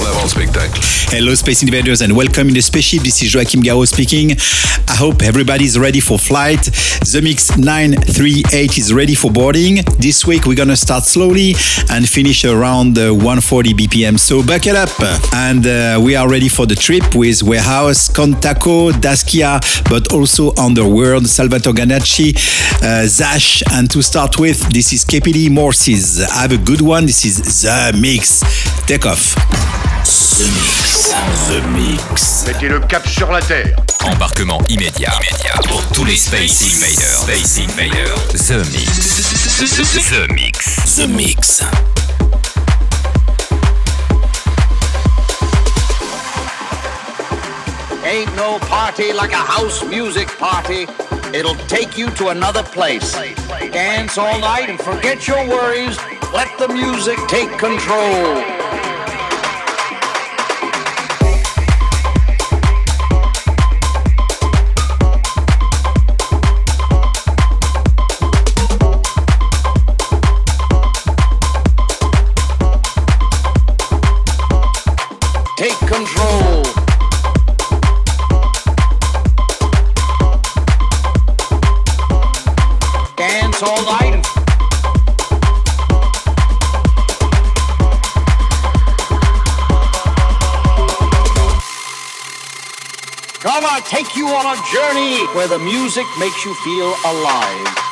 En avant le spectacle. Hello, Space Invaders, and welcome in the spaceship. This is Joachim Garraud speaking. I hope everybody's ready for flight. The Mix 938 is ready for boarding. This week we're gonna start slowly and finish around uh, 140 BPM. So buckle up, and uh, we are ready for the trip with Warehousz, Contaco, Disaia, but also Underworld, Salvatore Ganacci, uh, Sash, and to start with, this is KPD Morses. Have a good one. This is The Mix. Take off. The Mix. The Mix. Mettez le cap sur la Terre. Embarquement immédiat. Immédiat pour tous les Space Invaders. Space Invaders. The Mix. The Mix. The Mix. Ain't no party like a house music party. It'll take you to another place. Dance all night and forget your worries. Let the music take control. Come on, take you on a journey where the music makes you feel. Alive.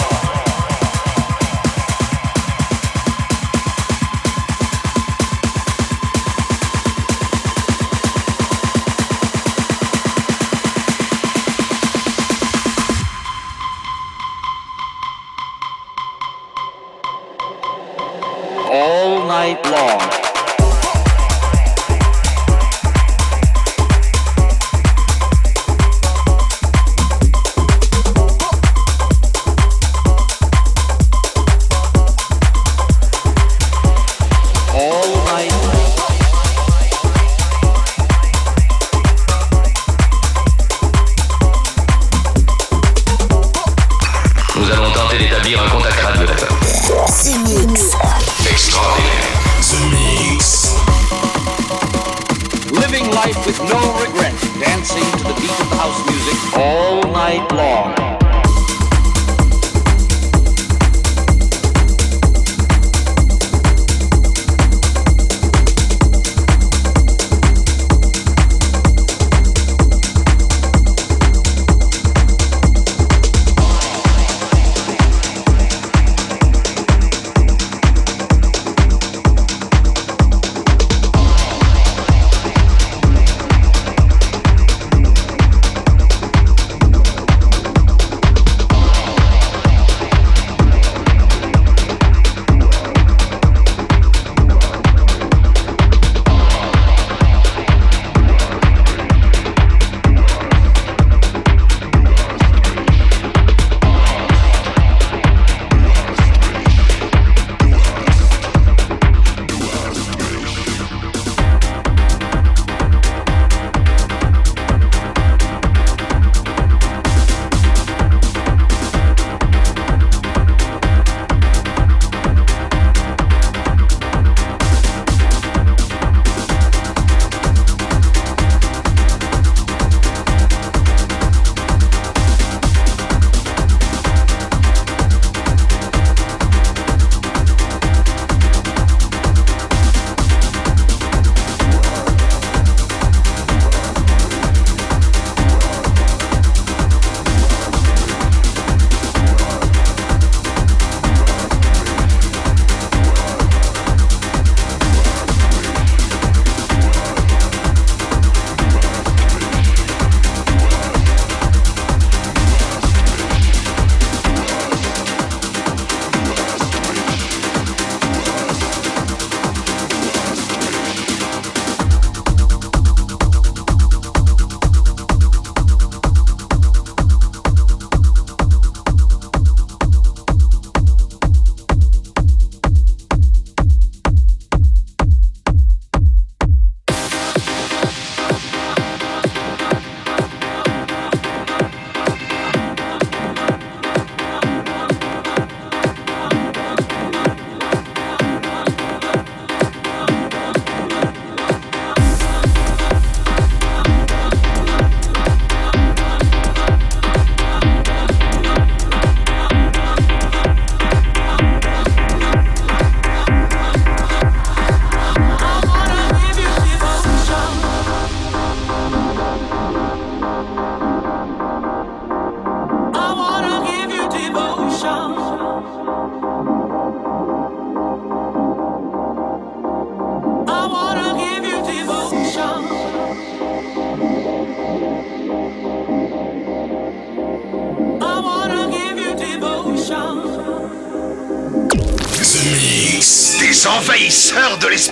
sœur de l'esprit.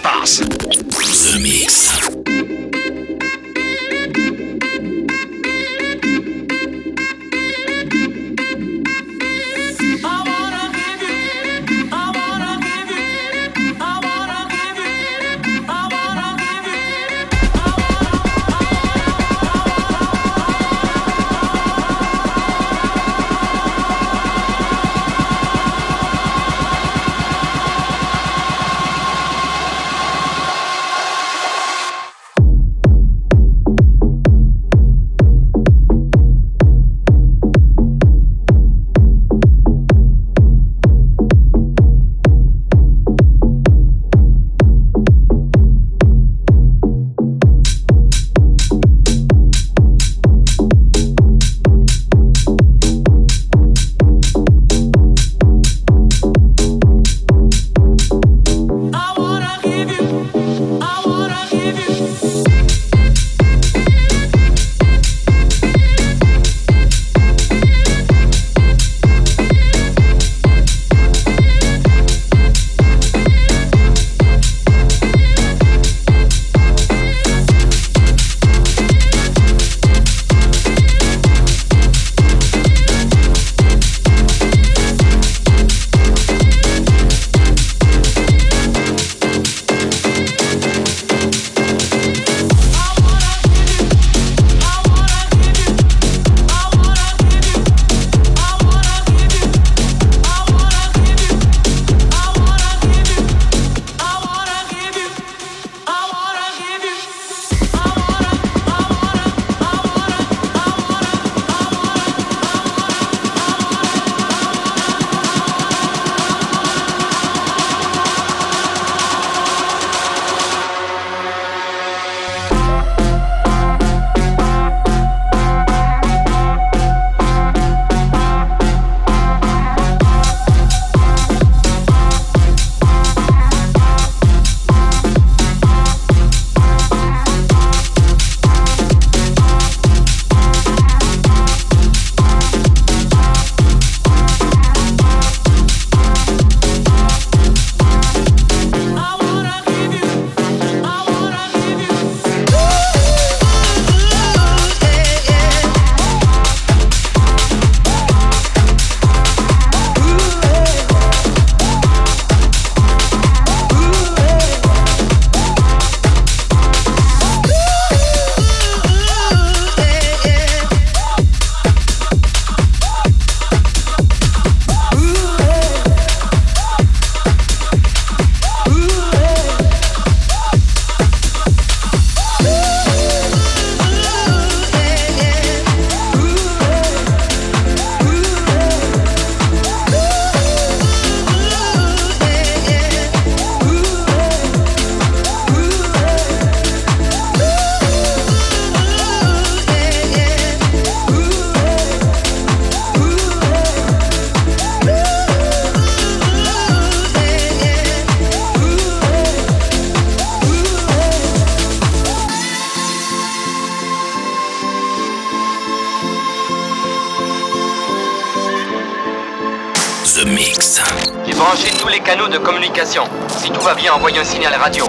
envoyé un signal radio.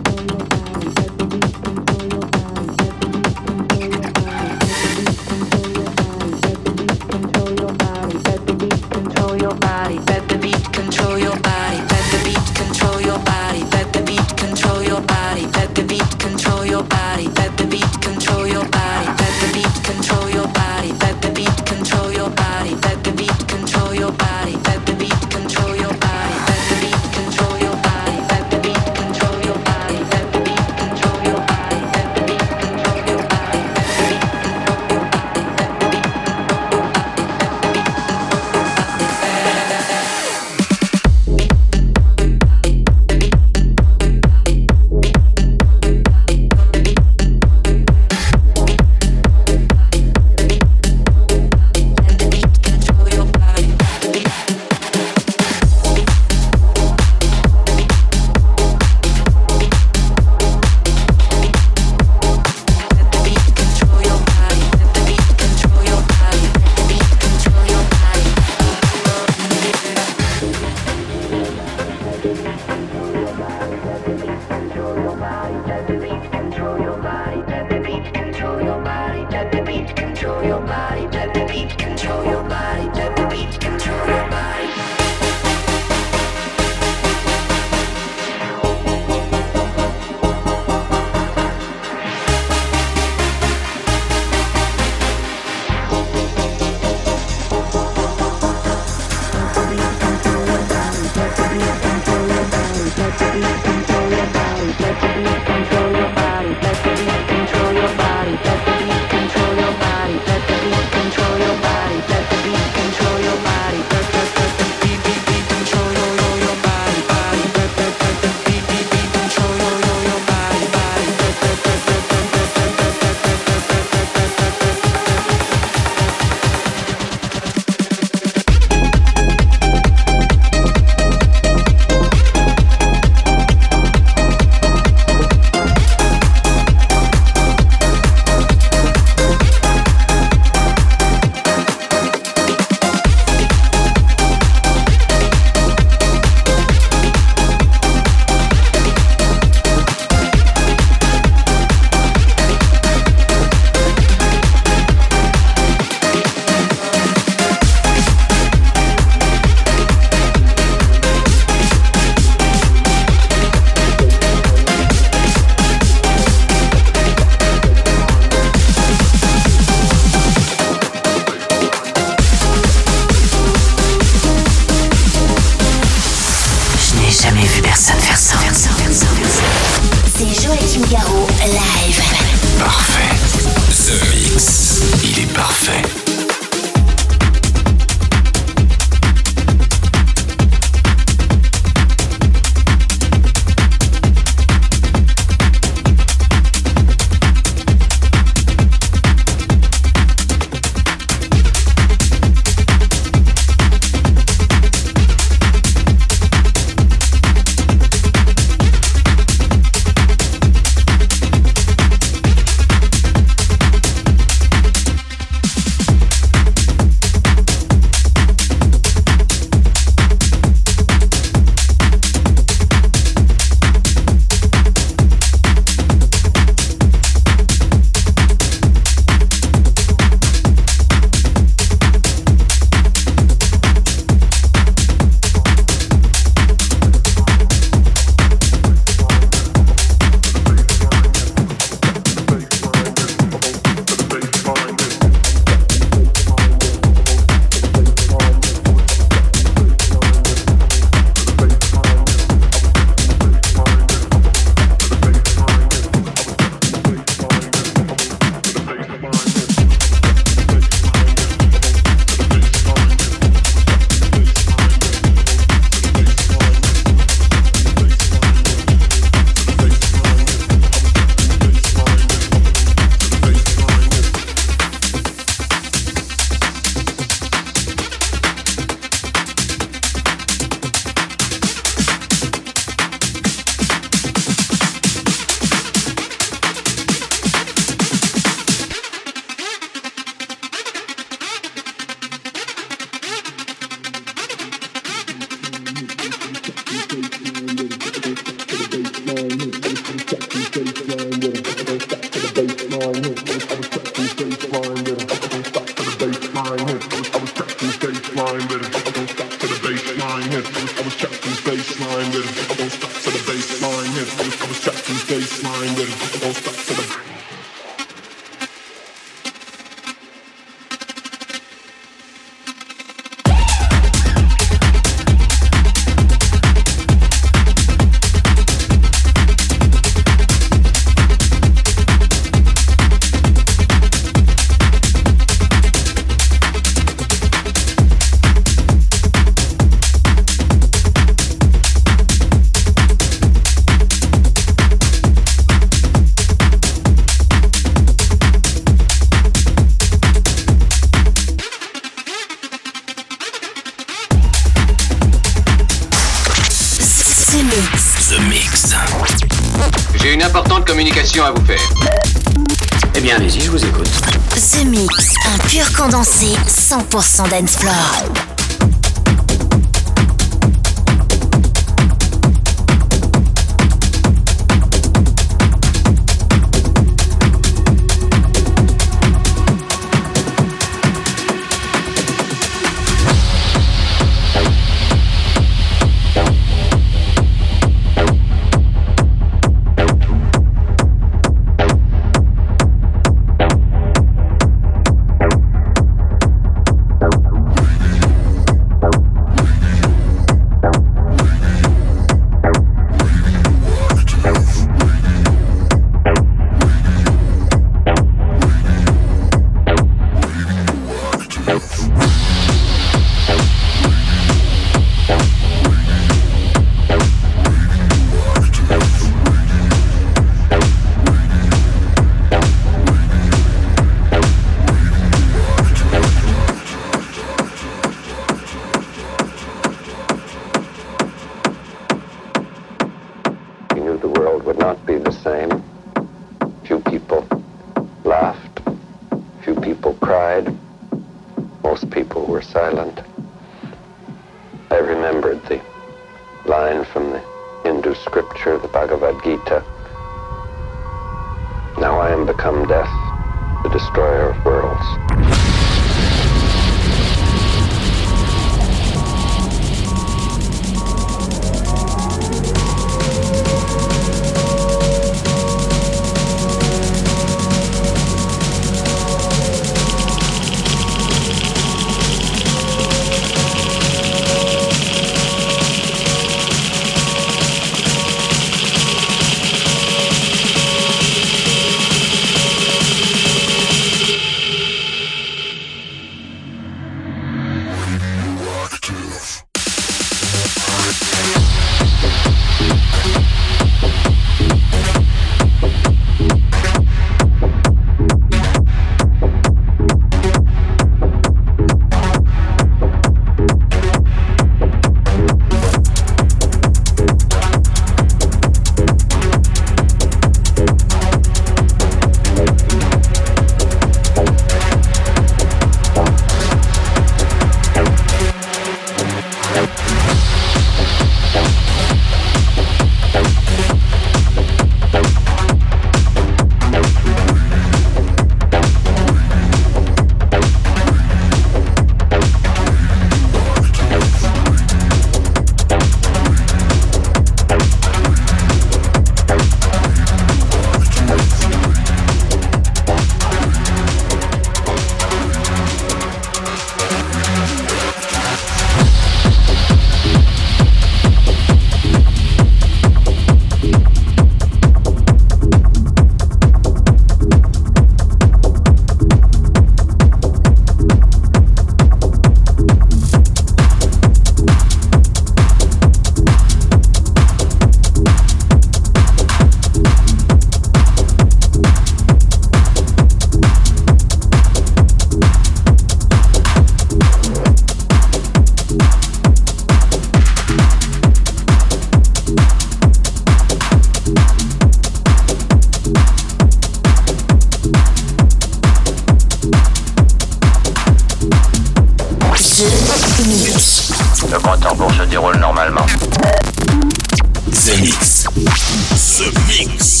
the mix.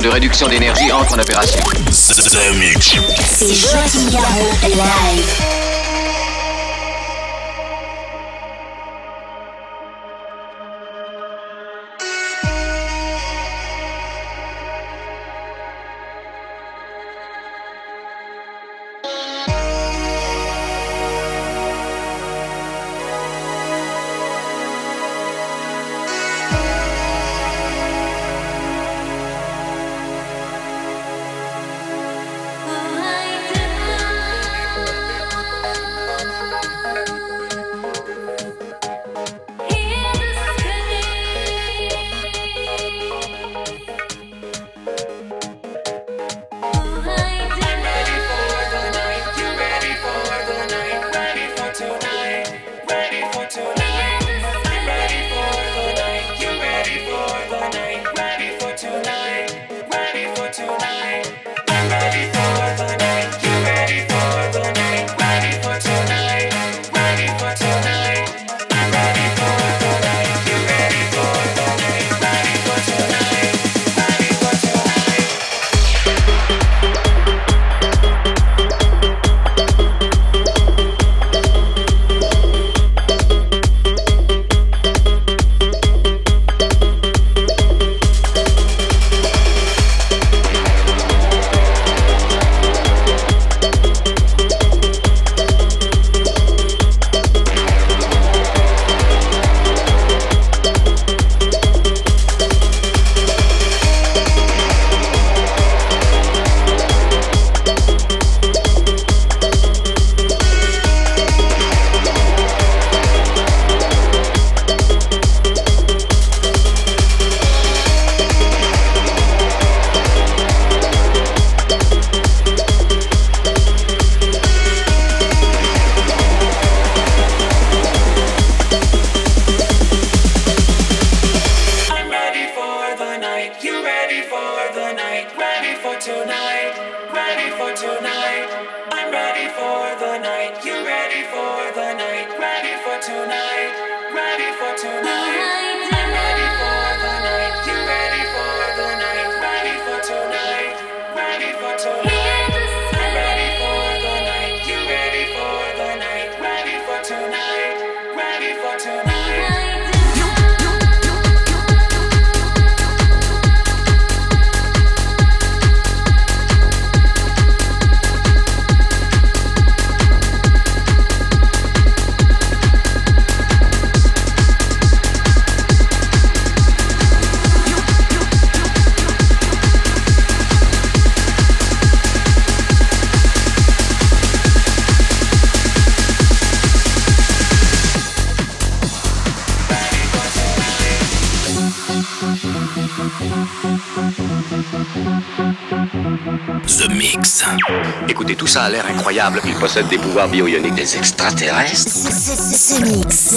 De réduction d'énergie entre en opération. C'est Joachim Garraud live. possède des pouvoirs bio-ioniques des extraterrestres. Ce, ce mix.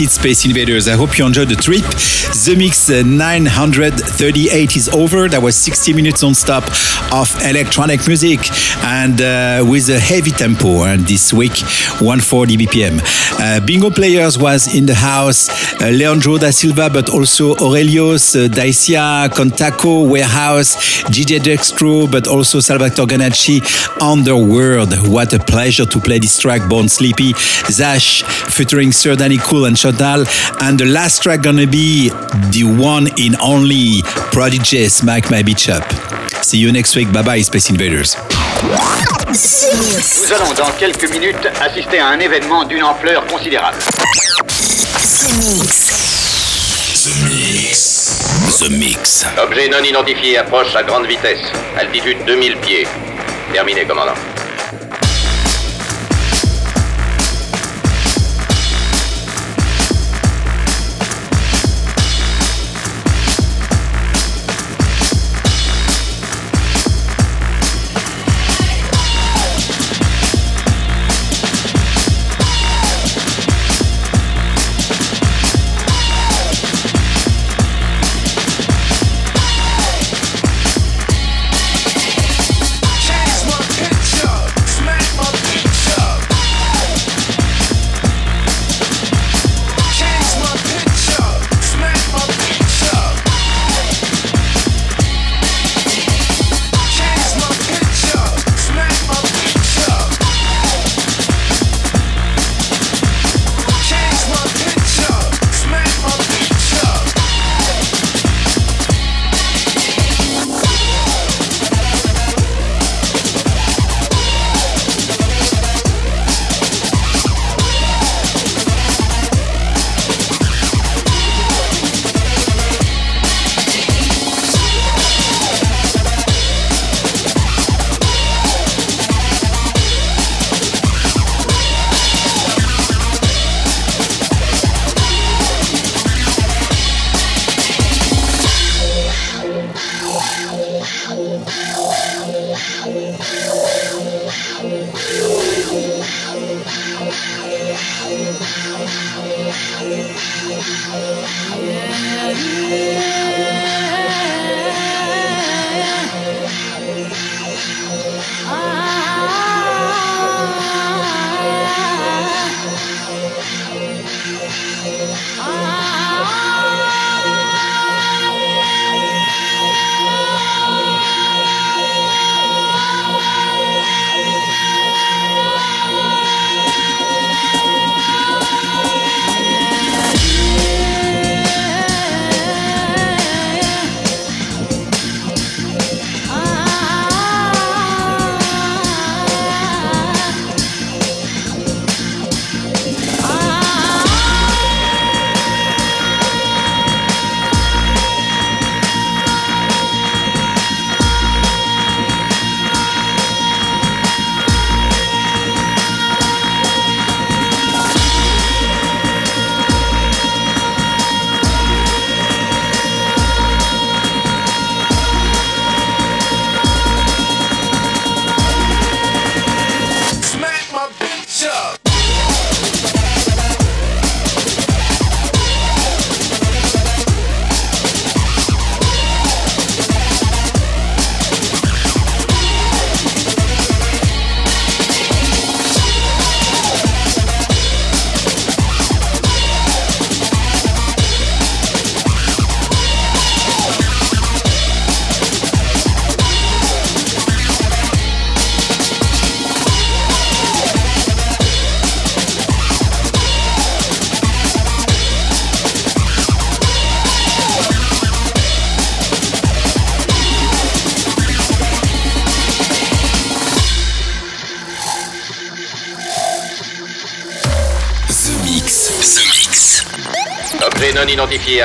It, Space Invaders. I hope you enjoyed the trip. The Mix uh, 938 is over. That was 60 minutes non-stop of electronic music and uh, with a heavy tempo. And this week, 140 BPM. Uh, Bingo Players was in the house. Uh, Leandro da Silva, but also Aurelios, uh, Disaia, Contaco, Warehousz, DJ Dextro, but also Salvatore Ganacci, Underworld. What a pleasure to play this track, Born Slippy. Sash featuring Sir Danny Cool and Chantal. And the last track gonna be the one in only Prodigy Mike My Beach Up. See you next week. Bye bye, Space Invaders. Nous allons dans quelques minutes assister à un événement d'une ampleur considérable. The Mix. The Mix. Objet non identifié approche à grande vitesse. Altitude 2000 pieds. Terminé, commandant.